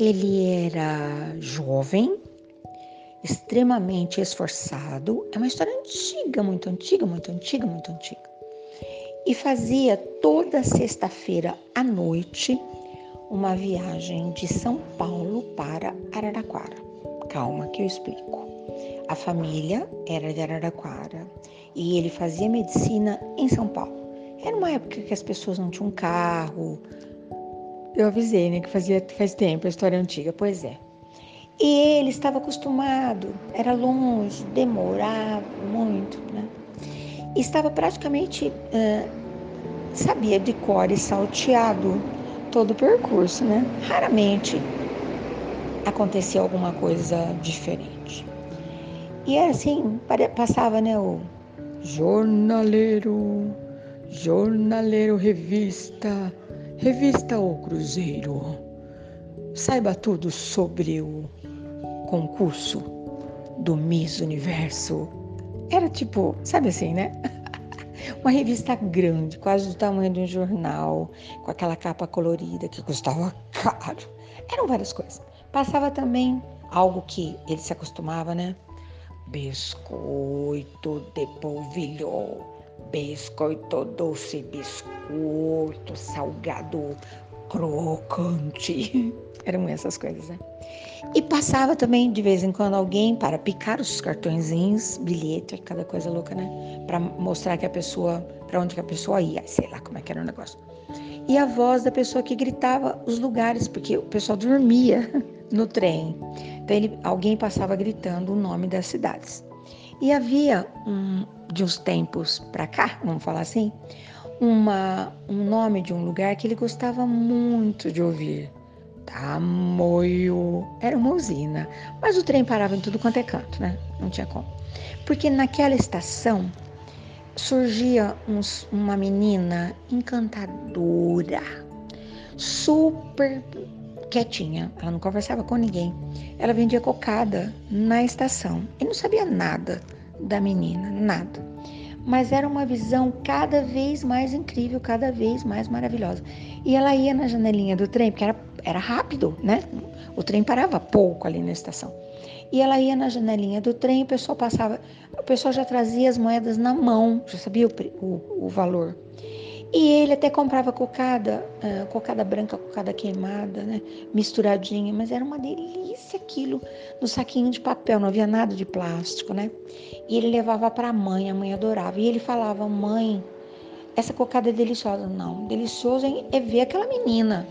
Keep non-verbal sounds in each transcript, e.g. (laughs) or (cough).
Ele era jovem, extremamente esforçado. É uma história antiga, muito antiga, muito antiga, muito antiga. E fazia toda sexta-feira à noite uma viagem de São Paulo para Araraquara. Calma que eu explico. A família era de Araraquara e ele fazia medicina em São Paulo. Era uma época que as pessoas não tinham carro. Eu avisei, né, que fazia faz tempo, a história é antiga. Pois é. E ele estava acostumado, era longe, demorava muito, né? Estava praticamente, uh, sabia de cor e salteado todo o percurso, né? Raramente acontecia alguma coisa diferente. E era assim, passava, né, o jornaleiro, jornaleiro revista, revista O Cruzeiro. Saiba tudo sobre o concurso do Miss Universo. Era tipo, sabe assim, né? (laughs) Uma revista grande, quase do tamanho de um jornal, com aquela capa colorida que custava caro. Eram várias coisas. Passava também algo que ele se acostumava, né? Biscoito de polvilho, biscoito doce, biscoito salgado, crocante. (laughs) Eram essas coisas, né? E passava também de vez em quando alguém para picar os cartõezinhos, bilhete, cada coisa louca, né? Para mostrar que a pessoa, para onde que a pessoa ia, sei lá como é que era o negócio. E a voz da pessoa que gritava os lugares, porque o pessoal dormia (laughs) no trem. Então ele, alguém passava gritando o nome das cidades. E havia um, de uns tempos para cá, vamos falar assim, uma, um nome de um lugar que ele gostava muito de ouvir. Tamoio. Era uma usina. Mas o trem parava em tudo quanto é canto, né? Não tinha como. Porque naquela estação surgia uns, uma menina encantadora, super quietinha. Ela não conversava com ninguém. Ela vendia cocada na estação. E não sabia nada da menina, nada mas era uma visão cada vez mais incrível, cada vez mais maravilhosa. E ela ia na janelinha do trem, porque era, era rápido, né? O trem parava pouco ali na estação. E ela ia na janelinha do trem, o pessoal passava, o pessoal já trazia as moedas na mão, já sabia o, o, o valor. E ele até comprava cocada, uh, cocada branca, cocada queimada, né? misturadinha, mas era uma delícia aquilo no saquinho de papel, não havia nada de plástico, né? E ele levava para a mãe, a mãe adorava. E ele falava: "Mãe, essa cocada é deliciosa". Não, delicioso é ver aquela menina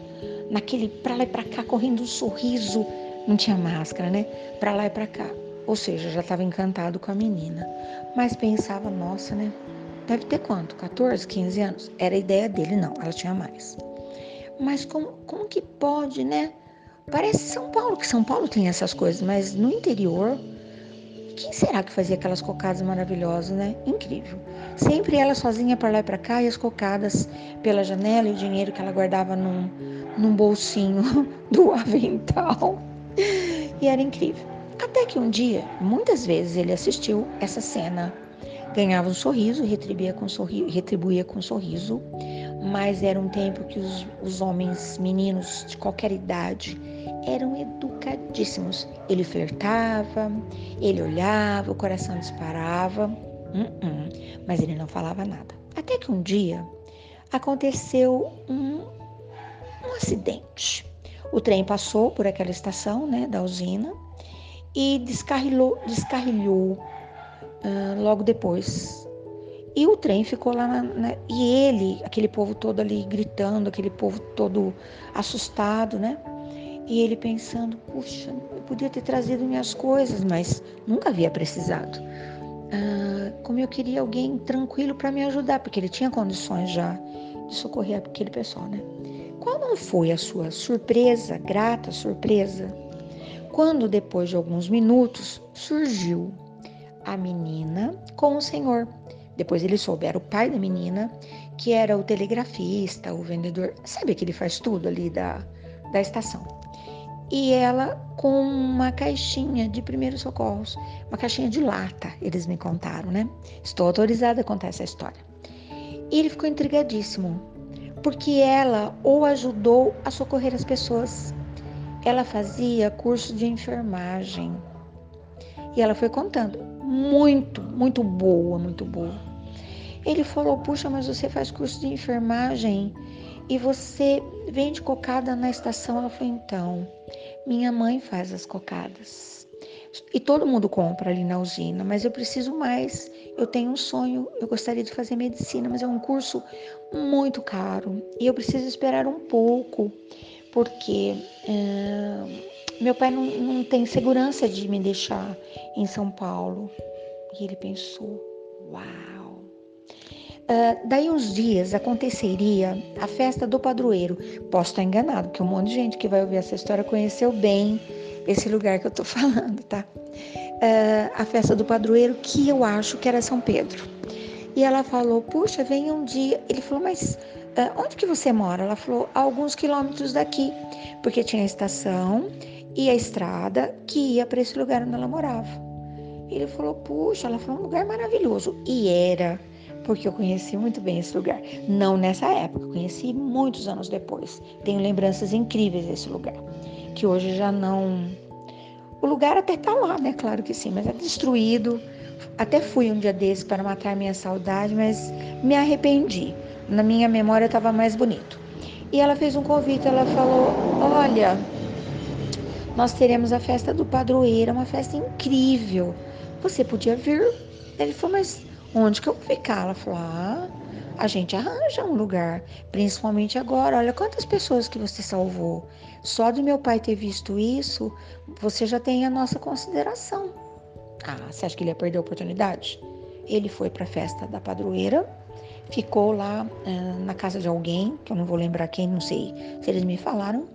naquele para lá e para cá correndo um sorriso, não tinha máscara, né? Para lá e para cá. Ou seja, já estava encantado com a menina. Mas pensava, nossa, né? Deve ter quanto? 14, 15 anos? Era a ideia dele, não, ela tinha mais. Mas como, como que pode, né? Parece São Paulo, que São Paulo tem essas coisas, mas no interior, quem será que fazia aquelas cocadas maravilhosas, né? Incrível. Sempre ela sozinha para lá e para cá e as cocadas pela janela e o dinheiro que ela guardava num, num bolsinho (laughs) do avental. E era incrível. Até que um dia, muitas vezes, ele assistiu essa cena ganhava um sorriso, retribuía com sorriso, retribuía com sorriso, mas era um tempo que os, os homens, meninos de qualquer idade, eram educadíssimos. Ele flertava, ele olhava, o coração disparava, uh -uh, mas ele não falava nada. Até que um dia aconteceu um, um acidente. O trem passou por aquela estação né, da usina e descarrilhou, descarrilhou uh, logo depois. E o trem ficou lá na, na, e ele, aquele povo todo ali gritando, aquele povo todo assustado, né? E ele pensando, puxa, eu podia ter trazido minhas coisas, mas nunca havia precisado. Uh, como eu queria alguém tranquilo para me ajudar, porque ele tinha condições já de socorrer aquele pessoal, né? Qual não foi a sua surpresa, grata surpresa, quando depois de alguns minutos surgiu a menina com o senhor. Depois ele soube, era o pai da menina, que era o telegrafista, o vendedor, sabe que ele faz tudo ali da, da estação. E ela com uma caixinha de primeiros socorros, uma caixinha de lata, eles me contaram, né? Estou autorizada a contar essa história. E ele ficou intrigadíssimo, porque ela o ajudou a socorrer as pessoas. ela fazia curso de enfermagem. E ela foi contando, muito, muito boa, muito boa. Ele falou: Puxa, mas você faz curso de enfermagem e você vende cocada na estação? Ela falou: Então, minha mãe faz as cocadas. E todo mundo compra ali na usina, mas eu preciso mais. Eu tenho um sonho, eu gostaria de fazer medicina, mas é um curso muito caro e eu preciso esperar um pouco, porque meu pai não, não tem segurança de me deixar em São Paulo. E ele pensou: Uau! Uh, daí uns dias aconteceria a festa do padroeiro. Posso estar enganado, porque um monte de gente que vai ouvir essa história conheceu bem esse lugar que eu tô (laughs) falando, tá? Uh, a festa do padroeiro, que eu acho que era São Pedro. E ela falou: Puxa, vem um dia. Ele falou: Mas uh, onde que você mora? Ela falou: A alguns quilômetros daqui, porque tinha a estação e a estrada que ia para esse lugar onde ela morava. Ele falou: Puxa, ela falou: Um lugar maravilhoso. E era porque eu conheci muito bem esse lugar. Não nessa época, conheci muitos anos depois. Tenho lembranças incríveis desse lugar que hoje já não. O lugar até está lá, né? Claro que sim, mas é destruído. Até fui um dia desse para matar minha saudade, mas me arrependi. Na minha memória estava mais bonito. E ela fez um convite, ela falou: Olha, nós teremos a festa do padroeiro, uma festa incrível. Você podia vir? Ele falou: Mas onde que eu vou ficar? Ela falou: Ah, a gente arranja um lugar, principalmente agora. Olha quantas pessoas que você salvou. Só de meu pai ter visto isso, você já tem a nossa consideração. Ah, você acha que ele ia perder a oportunidade? Ele foi para a festa da padroeira, ficou lá uh, na casa de alguém, que eu não vou lembrar quem, não sei se eles me falaram,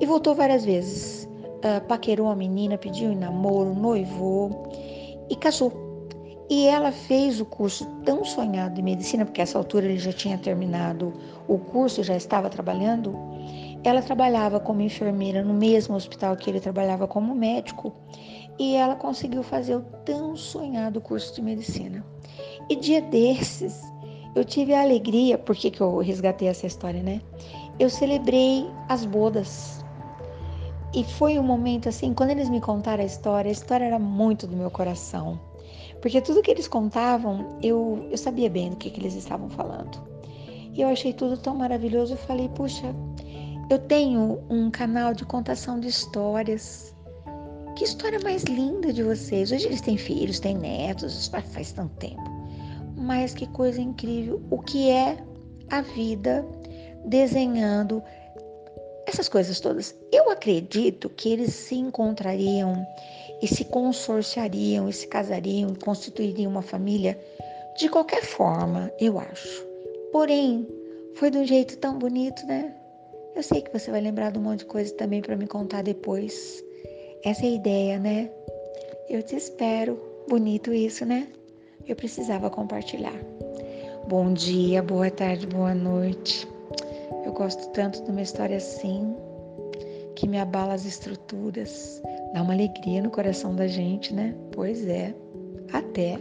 e voltou várias vezes. Uh, paquerou a menina, pediu em namoro, noivou e casou. E ela fez o curso tão sonhado de medicina, porque essa altura ele já tinha terminado o curso, já estava trabalhando, ela trabalhava como enfermeira no mesmo hospital que ele trabalhava como médico e ela conseguiu fazer o tão sonhado curso de medicina. E dia desses, eu tive a alegria, por que, que eu resgatei essa história, né? Eu celebrei as bodas. E foi um momento assim, quando eles me contaram a história, a história era muito do meu coração. Porque tudo que eles contavam, eu, eu sabia bem do que, que eles estavam falando. E eu achei tudo tão maravilhoso. Eu falei, puxa, eu tenho um canal de contação de histórias. Que história mais linda de vocês. Hoje eles têm filhos, têm netos, faz tanto tempo. Mas que coisa incrível. O que é a vida desenhando essas coisas todas. Eu acredito que eles se encontrariam e se consorciariam e se casariam e constituiriam uma família de qualquer forma, eu acho. Porém, foi de um jeito tão bonito, né? Eu sei que você vai lembrar de um monte de coisa também para me contar depois. Essa é a ideia, né? Eu te espero. Bonito isso, né? Eu precisava compartilhar. Bom dia, boa tarde, boa noite. Eu gosto tanto de uma história assim, que me abala as estruturas, dá uma alegria no coração da gente, né? Pois é. Até.